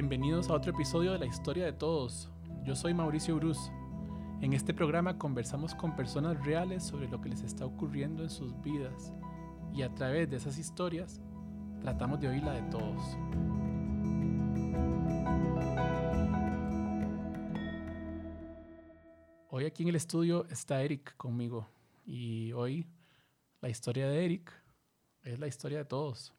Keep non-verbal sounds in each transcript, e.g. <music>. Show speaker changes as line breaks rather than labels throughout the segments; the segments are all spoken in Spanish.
Bienvenidos a otro episodio de La Historia de Todos. Yo soy Mauricio Bruz. En este programa conversamos con personas reales sobre lo que les está ocurriendo en sus vidas y a través de esas historias tratamos de oír la de todos. Hoy aquí en el estudio está Eric conmigo y hoy la historia de Eric es la historia de todos.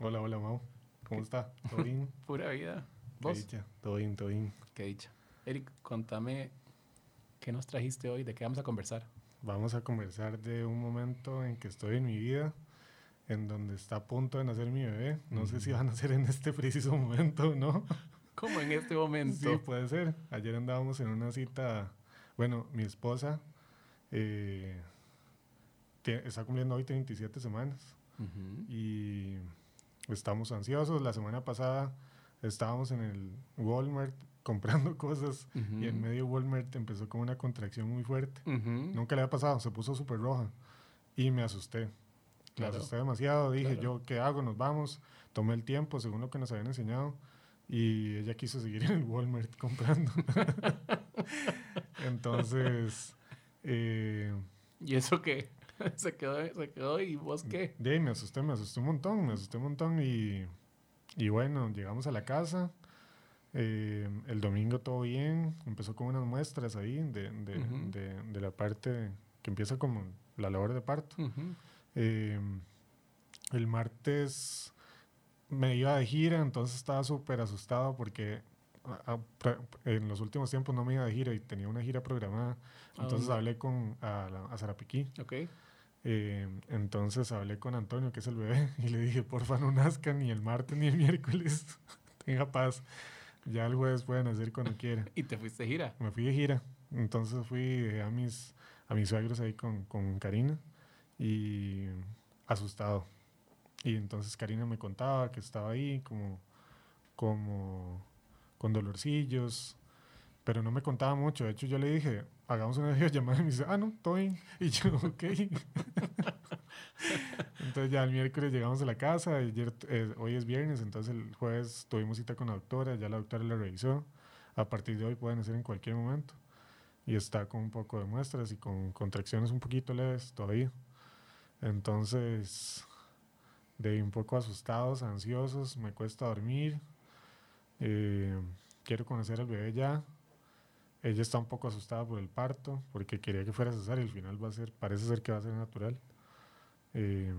Hola, hola, Mau. ¿Cómo está? ¿Todo bien? <laughs>
Pura vida.
¿Qué
¿Vos?
dicha? Todo bien, todo bien.
Qué dicha. Eric, contame qué nos trajiste hoy, de qué vamos a conversar.
Vamos a conversar de un momento en que estoy en mi vida, en donde está a punto de nacer mi bebé. No sé si va a nacer en este preciso momento no. <laughs>
¿Cómo en este momento?
Sí, puede ser. Ayer andábamos en una cita. Bueno, mi esposa eh, está cumpliendo hoy 37 semanas y estamos ansiosos. La semana pasada estábamos en el Walmart <laughs> comprando cosas y en medio Walmart empezó con una contracción muy fuerte. Nunca le había pasado, se puso súper roja y me asusté.
Claro.
Me asusté demasiado, dije
Claro.
yo, ¿qué hago? Nos vamos. Tomé el tiempo según lo que nos habían enseñado y ella quiso seguir en el Walmart <laughs> comprando. <laughs> Entonces, eh,
¿Y eso qué? <laughs> se, quedó, se quedó y vos qué?
de ahí me asusté, me asusté un montón, me asusté un montón y, y bueno, llegamos a la casa. eh, el domingo todo bien, empezó con unas muestras ahí de, de, de- de la parte que empieza como la labor de parto. Eh, el martes me iba de gira, entonces estaba súper asustado porque a- a- pra- en los últimos tiempos no me iba de gira y tenía una gira programada.
¿A
Entonces hablé con a, a Zarapiquí.
Ok.
Eh, entonces hablé con Antonio, que es el bebé, <laughs> y le dije, porfa, no nazca ni el martes ni el miércoles. <laughs> Tenga paz. Ya el jueves pueden hacer cuando quiera. <laughs>
¿Y te fuiste de gira?
Me fui de gira. Entonces fui a mis, a mis suegros ahí con, con Karina y asustado. Y entonces Karina me contaba que estaba ahí como, como con dolorcillos, pero no me contaba mucho. De hecho, yo le dije, hagamos una <laughs> videollamada y me dice, ah, no, todo bien. <laughs> Y yo, ok. <laughs> entonces ya el miércoles llegamos a la casa, ayer, eh, hoy es viernes, entonces el jueves tuvimos cita con la doctora, ya la doctora la revisó. A partir de hoy pueden hacer en cualquier momento. Y está con un poco de muestras y con contracciones un poquito leves todavía. Entonces, de un poco asustados, ansiosos, me cuesta dormir. eh, quiero conocer al bebé ya. Ella está un poco asustada por el parto, porque quería que fuera cesárea y al final va a ser, parece ser que va a ser natural. Eh,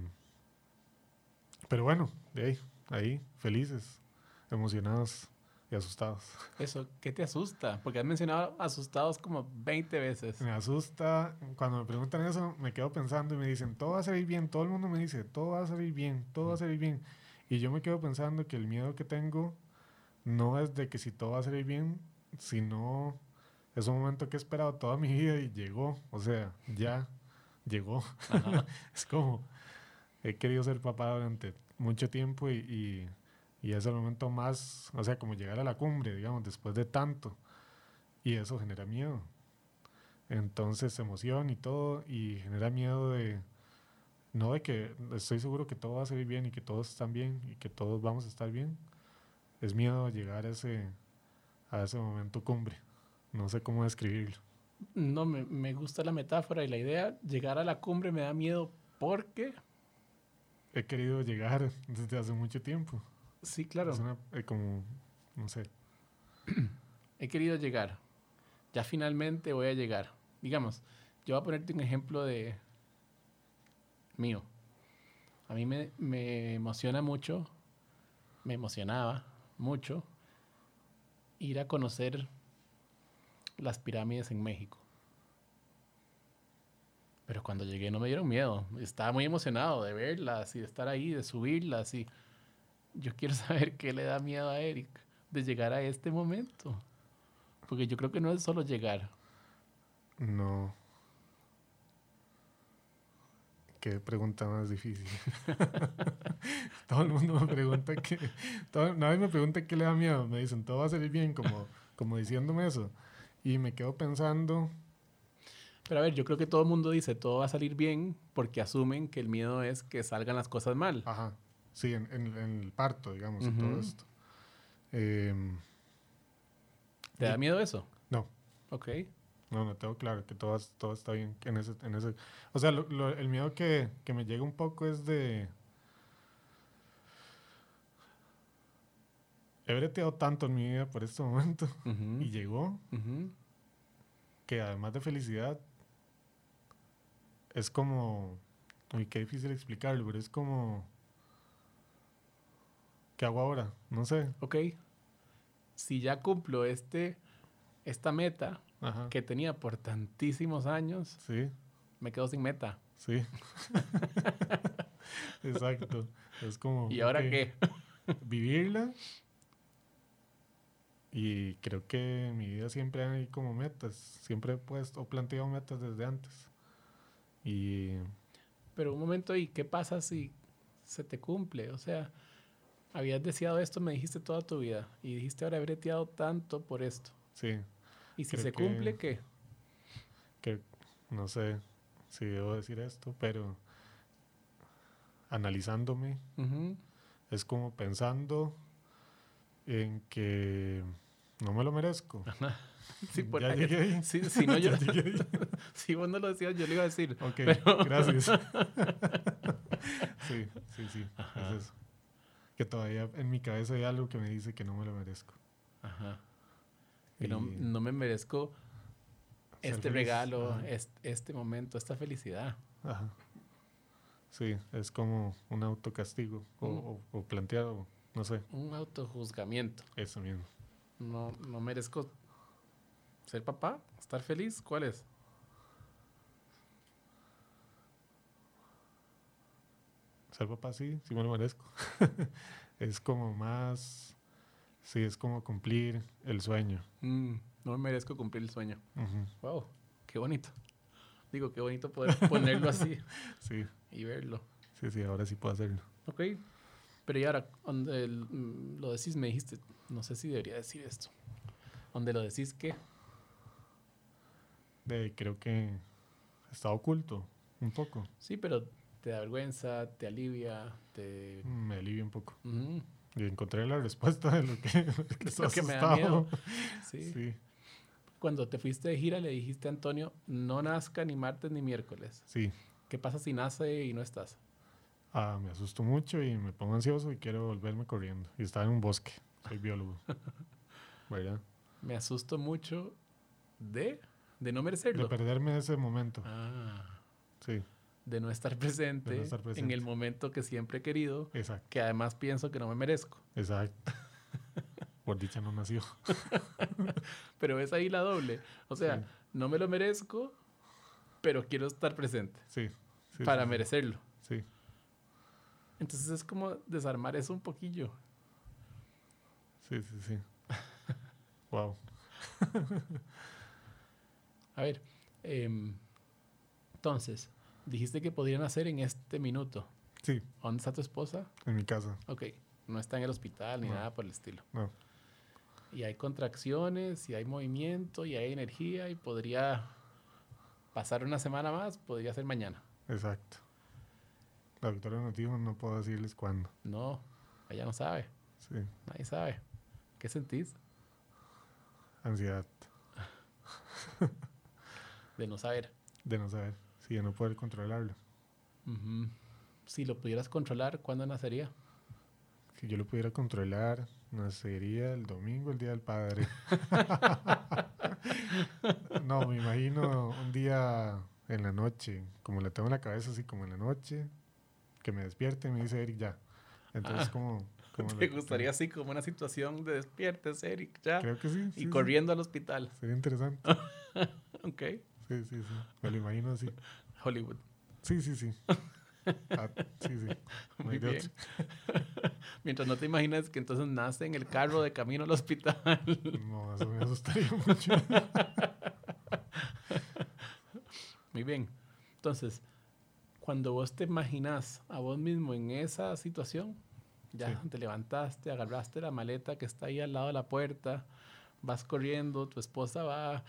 pero bueno, de ahí, ahí, felices, emocionados y asustados. <laughs>
Eso, ¿qué te asusta? Porque has mencionado asustados como 20 veces.
Me asusta, cuando me preguntan eso, me quedo pensando y me dicen, todo va a salir bien, todo el mundo me dice, todo va a salir bien, todo va a salir bien. Y yo me quedo pensando que el miedo que tengo no es de que si todo va a salir bien, sino es un momento que he esperado toda mi vida y llegó, o sea, ya llegó. <laughs> Es como, he querido ser papá durante mucho tiempo y, y, y es el momento más, o sea, como llegar a la cumbre, digamos, después de tanto. Y eso genera miedo. Entonces, emoción y todo, y genera miedo de, no de que estoy seguro que todo va a salir bien y que todos están bien y que todos vamos a estar bien. Es miedo llegar a ese, a ese momento cumbre. No sé cómo describirlo.
No, me, me gusta la metáfora y la idea. Llegar a la cumbre me da miedo porque...
He querido llegar desde hace mucho tiempo.
Sí, claro.
Es una, eh, como, no sé, <clears throat>
He querido llegar. Ya finalmente voy a llegar. Digamos, yo voy a ponerte un ejemplo de mío. A mí me, me emociona mucho, me emocionaba mucho ir a conocer las pirámides en México. Pero cuando llegué no me dieron miedo. Estaba muy emocionado de verlas y de estar ahí, de subirlas. Y yo quiero <laughs> saber qué le da miedo a Eric de llegar a este momento. Porque yo creo que no es solo llegar.
no. Qué pregunta más difícil. <laughs> todo el mundo me pregunta que. Nadie me pregunta qué le da miedo. Me dicen, todo va a salir bien, como, como diciéndome eso. Y me quedo pensando.
Pero a ver, yo creo que todo el mundo dice todo va a salir bien porque asumen que el miedo es que salgan las cosas mal.
Ajá. Sí, en, en- en el parto, digamos, y todo
Ujú.
esto. Em,
¿Te da miedo eso?
no,
Ok.
no, no tengo claro que todo, todo está bien en ese, en ese. O sea, lo- lo- el miedo que, que me llega un poco es de. He breteado tanto en mi vida por este momento <laughs>
Ujú,
y llegó que además de felicidad es como. Uy, qué difícil explicarlo, pero es como. ¿Qué hago ahora? No sé.
Ok. Si ya cumplo este, esta meta
Ajá.
que tenía por tantísimos años,
Sí,
me quedo sin meta.
sí. <laughs> Exacto. Es como.
¿Y ahora qué?
Vivirla. Y creo que en mi vida siempre hay como metas. Siempre he puesto o planteado metas desde antes. Y
Pero un momento, ¿y qué pasa si se te cumple? O sea, habías deseado esto, me dijiste toda tu vida, y dijiste ahora he breteado tanto por esto.
sí,
Y si se
que-
cumple, ¿qué?
que no sé si debo decir esto, pero analizándome
Ujú.
es como pensando en que no me lo merezco. <laughs>
Sí, por
Ya llegué ahí.
sí, si no, <laughs> yo, <laughs> si vos no lo decías, yo le iba a decir.
Ok,
Pero-
gracias. sí, sí, sí.
Ajá.
Es eso. Que todavía en mi cabeza hay algo que me dice que no me lo merezco.
Ajá. Que no, no me merezco este
feliz.
regalo, este, momento, esta felicidad.
Ajá. Sí, es como un autocastigo o,
Mm.
o, o planteado, no sé,
Un autojuzgamiento.
eso mismo.
No, no merezco ser papá, estar feliz. ¿Cuál es?
Ser papá sí, sí me lo merezco. <laughs> es como más, sí, es como cumplir el sueño.
Mm, no me merezco cumplir el sueño. Wow, qué bonito. Digo, qué bonito poder ponerlo así <laughs>
Sí,
y verlo.
sí, sí, ahora sí puedo hacerlo.
Ok. Pero y ahora, donde mm, lo decís, me dijiste, no sé si debería decir esto. Donde lo decís
De, creo que está oculto un poco.
sí, pero te da vergüenza, te alivia, te...
Me alivia un poco. Y encontré la respuesta de lo que, <laughs> que <laughs>
Lo que me da miedo. <laughs> Sí.
Sí,
Cuando te fuiste de gira le dijiste a Antonio, no nazca ni martes ni miércoles.
sí.
¿Qué pasa si nace y no estás?
Ah, me asusto mucho y me pongo ansioso y quiero volverme corriendo. Y estaba en un bosque. Soy biólogo. <laughs> ¿Verdad?
Me asusto mucho de, de no
De
merecerlo.
perderme ese momento.
Ah,
Sí,
de no estar presente,
estar
en el momento que siempre he querido,
exacto.
que además pienso que no me merezco.
Exacto. <laughs> Por dicha no nació. <laughs>
Pero ves ahí la doble. O sea,
Sí.
no me lo merezco, pero quiero estar presente
Sí. sí,
para
sí.
merecerlo. Entonces es como desarmar eso un poquillo.
sí, sí, sí. <laughs> wow.
A ver, em, entonces, dijiste que podrían hacer en este minuto.
Sí,
¿Dónde está tu esposa?
en mi casa.
Ok, no está en el hospital ni
No.
nada por el estilo.
No.
Y hay contracciones, y hay movimiento, y hay energía, y podría pasar una semana más, podría ser mañana.
Exacto. La doctora nos dijo, no puedo decirles cuándo.
No, ella no sabe,
Sí,
nadie sabe. ¿Qué sentís
ansiedad
de no saber?
de no saber. Sí, de no poder controlarlo.
Si lo pudieras controlar, ¿cuándo nacería?
Si yo lo pudiera controlar, nacería el domingo, el Día del Padre. <laughs> no, me imagino un día en la noche, como la tengo en la cabeza, así como en la noche, que me despierte me dice Eric ya. Entonces,
Ah.
como... <laughs> como
¿Te gustaría así como una situación de despiertes, Eric, ya?
Creo que sí.
y
sí, sí.
corriendo al hospital.
Sería interesante. <laughs>
Ok.
Sí, sí, sí. Me lo imagino así.
Hollywood.
Sí, sí, sí. Ah, sí, sí. <laughs> No
Muy bien. Mientras no te imaginas que entonces nace en el carro de camino al hospital.
No, eso me asustaría mucho.
Muy bien. Entonces, cuando vos te imaginas a vos mismo en esa situación, ya
Sí.
te levantaste, agarraste la maleta que está ahí al lado de la puerta, vas corriendo, tu esposa va.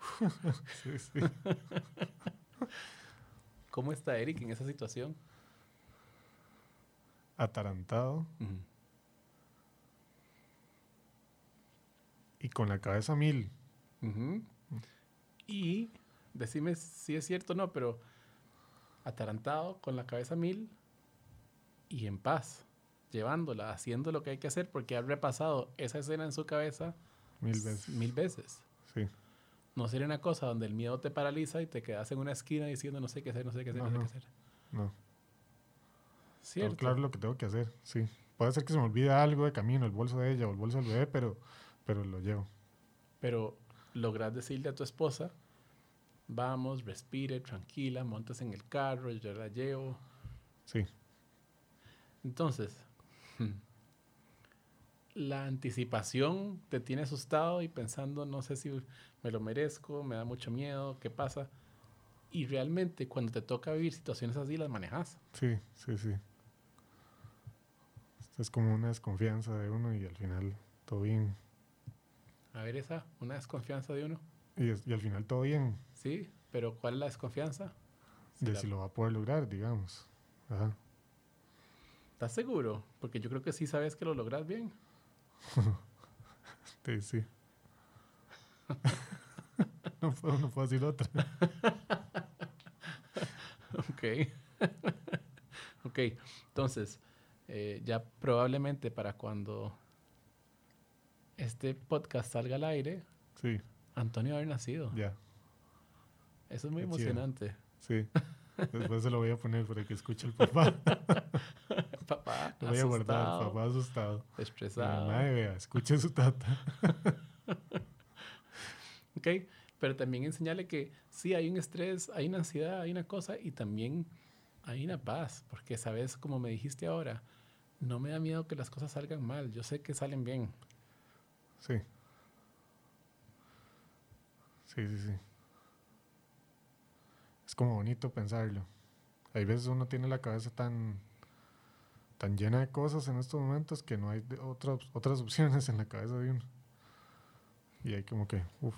<laughs>
Sí, sí. <laughs>
¿Cómo está Eric en esa situación?
Atarantado, y con la cabeza mil.
Ujú. Y decime si es cierto o no, pero atarantado, con la cabeza mil y en paz, llevándola, haciendo lo que hay que hacer, porque ha repasado esa escena en su cabeza
Mil veces.
mil veces.
Sí.
No sería una cosa donde el miedo te paraliza y te quedas en una esquina diciendo no sé qué hacer, no sé qué hacer, no,
No,
sé qué hacer.
No. Claro lo que tengo que hacer, sí. Puede ser que se me olvide algo de camino, el bolso de ella o el bolso del bebé, pero, pero lo llevo.
Pero logras decirle a tu esposa, vamos, respire, tranquila, montas en el carro, yo la llevo.
Sí,
Entonces, <laughs> la anticipación te tiene asustado y pensando, no sé si me lo merezco, me da mucho miedo, ¿qué pasa? Y realmente cuando te toca vivir situaciones así, las manejas.
sí, sí, sí. Esto es como una desconfianza de uno y al final todo bien.
A ver esa, una desconfianza de uno.
Y, es- y al final todo bien,
Sí, pero ¿cuál es la desconfianza? Si
de
la-
si lo va a poder lograr, digamos. Ajá.
¿Estás seguro? Porque yo creo que sí sabes que lo logras bien. <laughs>
Sí, sí. <laughs> no, puedo, no puedo decir otra. <laughs>
Ok. ok, entonces, eh, ya probablemente para cuando este podcast salga al aire,
Sí,
Antonio haber nacido.
ya.
Eso es muy
Qué chido.
emocionante.
Sí. <laughs> Después se lo voy a poner para que escuche el papá. <laughs>
Papá,
Lo voy a guardar, papá asustado.
estresado.
Nadie vea, escuche su tata. <laughs>
Ok, pero también enseñarle que sí, hay un estrés, hay una ansiedad, hay una cosa y también hay una paz, porque sabes, como me dijiste ahora, no me da miedo que las cosas salgan mal, yo sé que salen bien.
Sí. Sí, sí, sí. Es como bonito pensarlo. Hay veces uno tiene la cabeza tan tan llena de cosas en estos momentos que no hay otras otras <laughs> opciones en la cabeza de uno. Y hay como que, uff,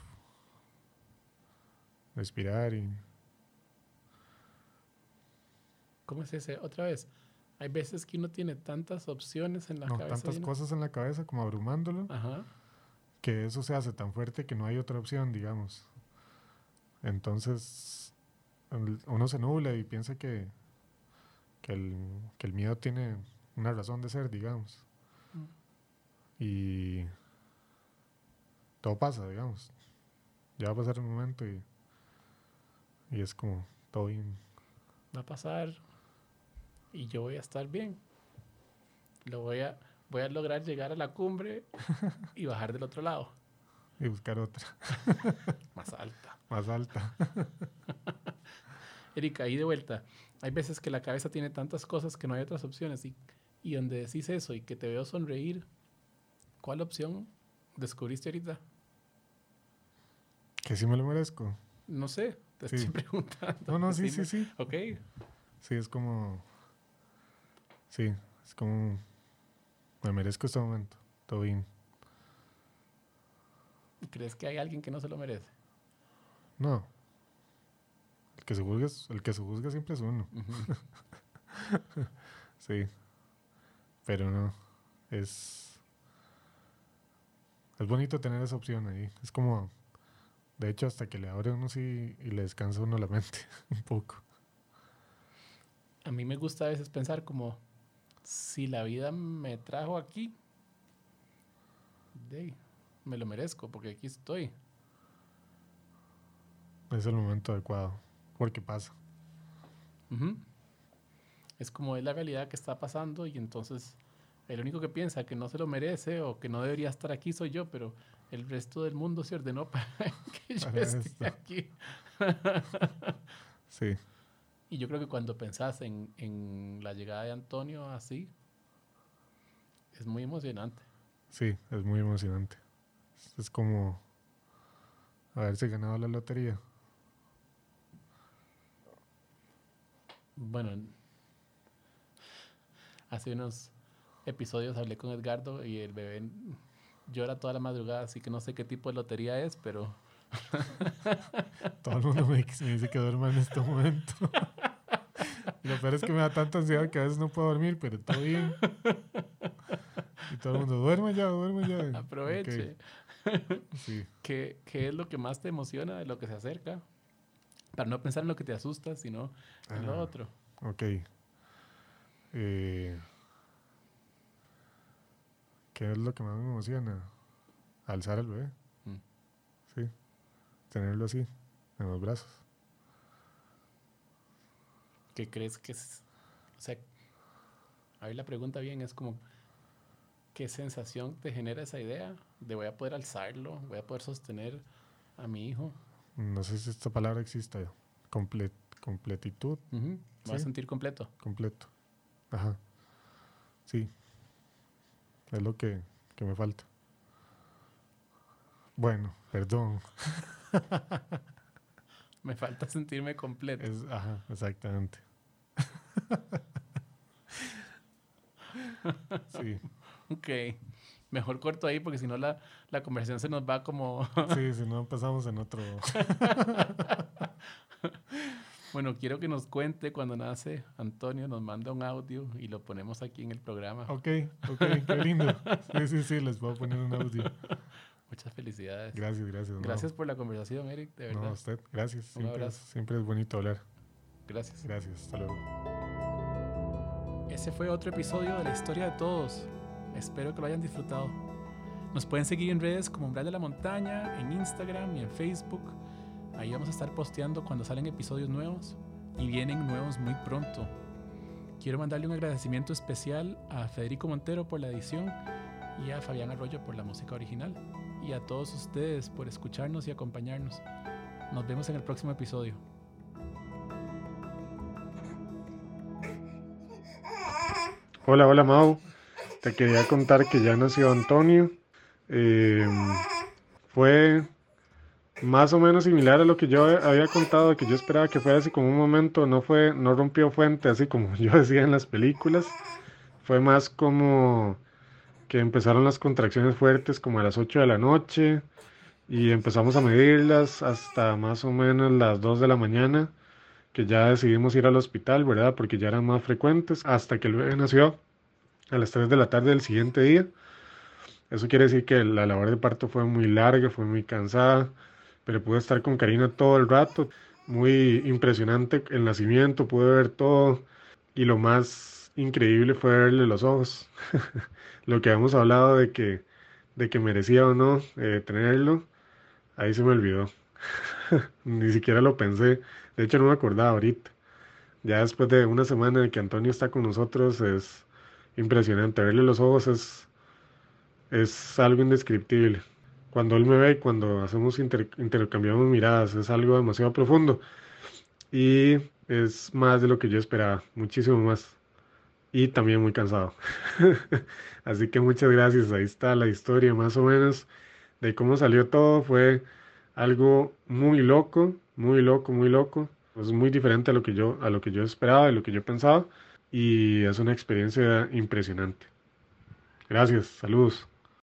respirar y
¿Cómo es ese? Otra vez, hay veces que uno tiene tantas opciones en la
no,
cabeza.
tantas
uno-
cosas en la cabeza como abrumándolo.
Ajá.
Que eso se hace tan fuerte que no hay otra opción, digamos. Entonces, uno se nubla y piensa que, que, el, que el miedo tiene una razón de ser, digamos.
Mm.
Y todo pasa, digamos. Ya va a pasar un momento y, y es como todo bien.
Va a pasar y yo voy a estar bien. Lo voy a, voy a lograr llegar a la cumbre y <laughs> bajar del otro lado,
Y buscar otra <laughs>
más alta.
más alta. <laughs>
Erika, ahí de vuelta. Hay veces que la cabeza tiene tantas cosas que no hay otras opciones. Y, y donde decís eso y que te veo sonreír, ¿cuál opción descubriste ahorita?
Que sí me lo merezco.
No sé, te
Sí.
estoy preguntando.
No, no, sí, sí, sí.
Ok,
Sí, es como. Sí, es como. Me merezco este momento. Todo bien.
¿crees que hay alguien que no se lo merece?
No. El que se juzga, el que se juzga siempre es uno. <laughs> Sí. Pero no. Es. Es bonito tener esa opción ahí. Es como. De hecho, hasta que le abre uno sí y le descansa uno la mente <laughs> un poco.
A mí me gusta a veces pensar como, si la vida me trajo aquí, de me lo merezco porque aquí estoy.
Es el momento adecuado. Porque pasa.
Es como es la realidad que está pasando y entonces el único que piensa que no se lo merece o que no debería estar aquí soy yo, pero el resto del mundo se ordenó <laughs> para que yo esté aquí.
Sí.
Y yo creo que cuando pensás en, en la llegada de Antonio así, es muy emocionante.
Sí, es muy emocionante. Es- como haberse ganado la lotería.
Bueno, hace unos episodios hablé con Edgardo y el bebé llora toda la madrugada, así que no sé qué tipo de lotería es, pero <laughs>
Todo el mundo me, dice- me dice que duerma en este momento. y <laughs> lo peor es que me da tanta ansiedad que a veces no puedo dormir, pero todo bien. Y todo el mundo, duerme ya, duerme ya. <laughs>
aproveche.
Sí.
¿Qué, ¿Qué es lo que más te emociona de lo que se acerca? Para no pensar en lo que te asusta, sino en lo otro.
Ok. Eh, ¿Qué es lo que más me emociona? Alzar al bebé. Tenerlo así, en los brazos.
¿Qué crees que es? O sea, ahí la pregunta bien es como, ¿qué sensación te genera esa idea de voy a poder alzarlo, voy a poder sostener a mi hijo?
No sé si esta palabra existe. Comple- completitud,
Me voy a sentir completo.
completo. Ajá. Sí. Es lo que, que me falta. Bueno, perdón. <laughs>
Me falta sentirme completo.
Es, ajá, exactamente. <laughs> sí,
Ok. Mejor corto ahí porque si no la, la conversación se nos va como... <laughs>
sí, si no empezamos en otro.
bueno, quiero que nos cuente cuando nace Antonio, nos manda un audio y lo ponemos aquí en el programa.
Ok, ok, qué lindo. Sí, sí, sí, les voy a poner un audio.
Muchas felicidades.
Gracias, gracias. no,
Gracias por la conversación, Eric, de
No, a
verdad.
usted, gracias.
Un
Siempre,
abrazo.
es- siempre es bonito hablar.
Gracias.
Gracias, hasta luego.
Ese fue otro episodio de la historia de todos. Espero que lo hayan disfrutado. Nos pueden seguir en redes como Umbral de la Montaña, en Instagram y en Facebook. Ahí vamos a estar posteando cuando salen episodios nuevos y vienen nuevos muy pronto. Quiero mandarle un agradecimiento especial a Federico Montero por la edición y a Fabián Arroyo por la música original. Y a todos ustedes por escucharnos y acompañarnos. Nos vemos en el próximo episodio.
Hola, hola Mau. Te quería contar que ya nació Antonio. Eh, fue más o menos similar a lo que yo había contado, que yo esperaba que fuera así como un momento, no fue, no rompió fuente, así como <laughs> yo decía en las películas. Fue más como empezaron las contracciones fuertes como a las 8 de la noche y empezamos a medirlas hasta más o menos las 2 de la mañana, que ya decidimos ir al hospital, ¿verdad? Porque ya eran más frecuentes, hasta que el bebé nació a las 3 de la tarde del siguiente día. Eso quiere decir que la labor de parto fue muy larga, fue muy cansada, pero pude estar con Karina todo el rato. Muy impresionante el nacimiento, pude ver todo y lo más increíble fue verle los ojos. <laughs> lo que habíamos hablado de que, de que merecía o no eh, tenerlo, ahí se me olvidó. <laughs> Ni siquiera lo pensé. De hecho, no me acordaba ahorita. Ya después de una semana de que Antonio está con nosotros, es impresionante. Verle los ojos es, es algo indescriptible. Cuando él me ve y cuando hacemos inter- intercambiamos miradas, es algo demasiado profundo. Y es más de lo que yo esperaba, muchísimo más. Y también muy cansado. <laughs> Así que muchas gracias. Ahí está la historia más o menos de cómo salió todo. Fue algo muy loco, muy loco, muy loco. Es muy diferente a lo que yo, a lo que yo esperaba, a lo que yo pensaba. Y es una experiencia impresionante. Gracias, saludos.